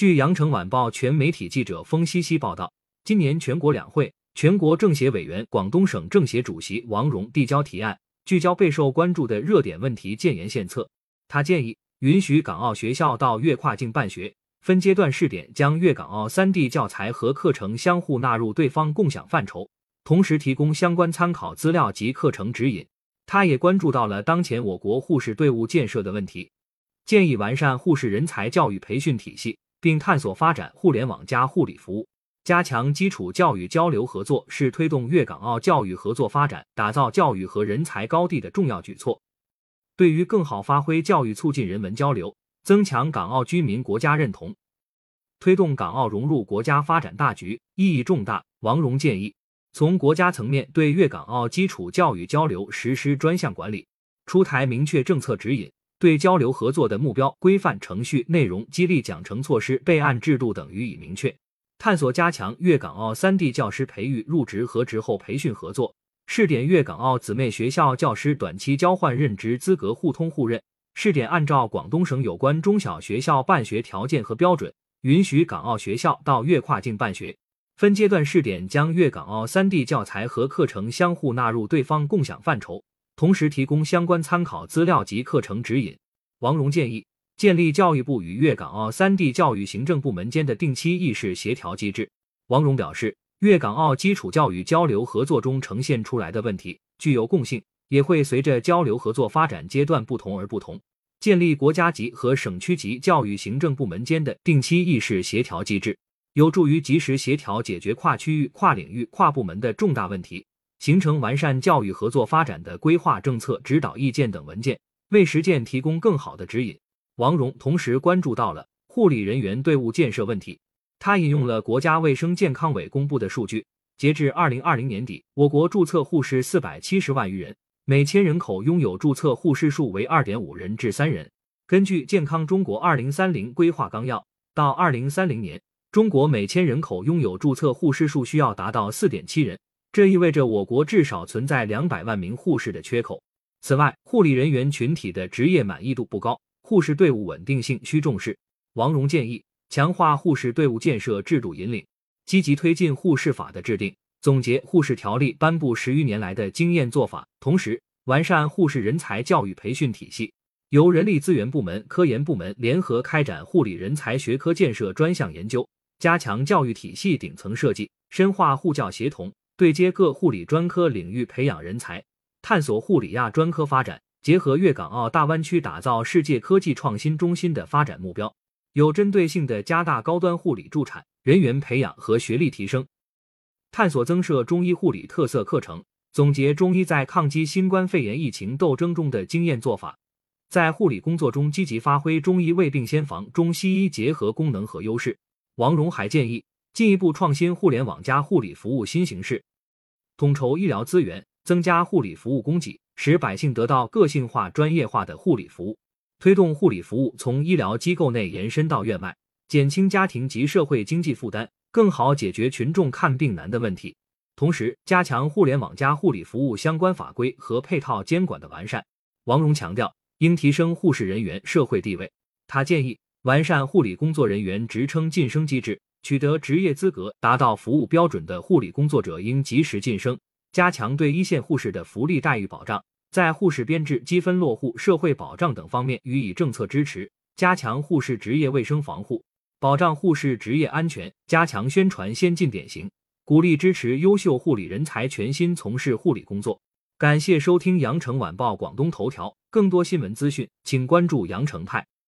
据羊城晚报全媒体记者封西西报道，今年全国两会，全国政协委员、广东省政协主席王荣递交提案，聚焦备受关注的热点问题，建言献策。他建议允许港澳学校到粤跨境办学，分阶段试点将粤港澳三地教材和课程相互纳入对方共享范畴，同时提供相关参考资料及课程指引。他也关注到了当前我国护士队伍建设的问题，建议完善护士人才教育培训体系。并探索发展互联网加护理服务，加强基础教育交流合作是推动粤港澳教育合作发展、打造教育和人才高地的重要举措。对于更好发挥教育促进人文交流，增强港澳居民国家认同，推动港澳融入国家发展大局，意义重大。王荣建议，从国家层面对粤港澳基础教育交流实施专项管理，出台明确政策指引。对交流合作的目标、规范、程序、内容、激励奖惩措施、备案制度等予以明确。探索加强粤港澳三地教师培育、入职和职后培训合作，试点粤港澳姊妹学校教师短期交换任职资格互通互认。试点按照广东省有关中小学校办学条件和标准，允许港澳学校到粤跨境办学。分阶段试点将粤港澳三地教材和课程相互纳入对方共享范畴。同时提供相关参考资料及课程指引。王荣建议建立教育部与粤港澳三地教育行政部门间的定期议事协调机制。王荣表示，粤港澳基础教育交流合作中呈现出来的问题具有共性，也会随着交流合作发展阶段不同而不同。建立国家级和省区级教育行政部门间的定期议事协调机制，有助于及时协调解决跨区域、跨领域、跨部门的重大问题。形成完善教育合作发展的规划、政策、指导意见等文件，为实践提供更好的指引。王荣同时关注到了护理人员队伍建设问题，他引用了国家卫生健康委公布的数据，截至二零二零年底，我国注册护士四百七十万余人，每千人口拥有注册护士数为二点五人至三人。根据《健康中国二零三零规划纲要》，到二零三零年，中国每千人口拥有注册护士数需要达到四点七人。这意味着我国至少存在两百万名护士的缺口。此外，护理人员群体的职业满意度不高，护士队伍稳定性需重视。王荣建议强化护士队伍建设制度引领，积极推进护士法的制定，总结护士条例颁布十余年来的经验做法，同时完善护士人才教育培训体系。由人力资源部门、科研部门联合开展护理人才学科建设专项研究，加强教育体系顶层设计，深化护教协同。对接各护理专科领域培养人才，探索护理亚专科发展，结合粤港澳大湾区打造世界科技创新中心的发展目标，有针对性的加大高端护理助产人员培养和学历提升，探索增设中医护理特色课程，总结中医在抗击新冠肺炎疫情斗争中的经验做法，在护理工作中积极发挥中医未病先防、中西医结合功能和优势。王荣还建议进一步创新互联网加护理服务新形式。统筹医疗资源，增加护理服务供给，使百姓得到个性化、专业化的护理服务，推动护理服务从医疗机构内延伸到院外，减轻家庭及社会经济负担，更好解决群众看病难的问题。同时，加强互联网加护理服务相关法规和配套监管的完善。王荣强调，应提升护士人员社会地位。他建议完善护理工作人员职称晋升机制。取得职业资格、达到服务标准的护理工作者应及时晋升，加强对一线护士的福利待遇保障，在护士编制、积分落户、社会保障等方面予以政策支持，加强护士职业卫生防护，保障护士职业安全，加强宣传先进典型，鼓励支持优秀护理人才全心从事护理工作。感谢收听羊城晚报广东头条，更多新闻资讯，请关注羊城派。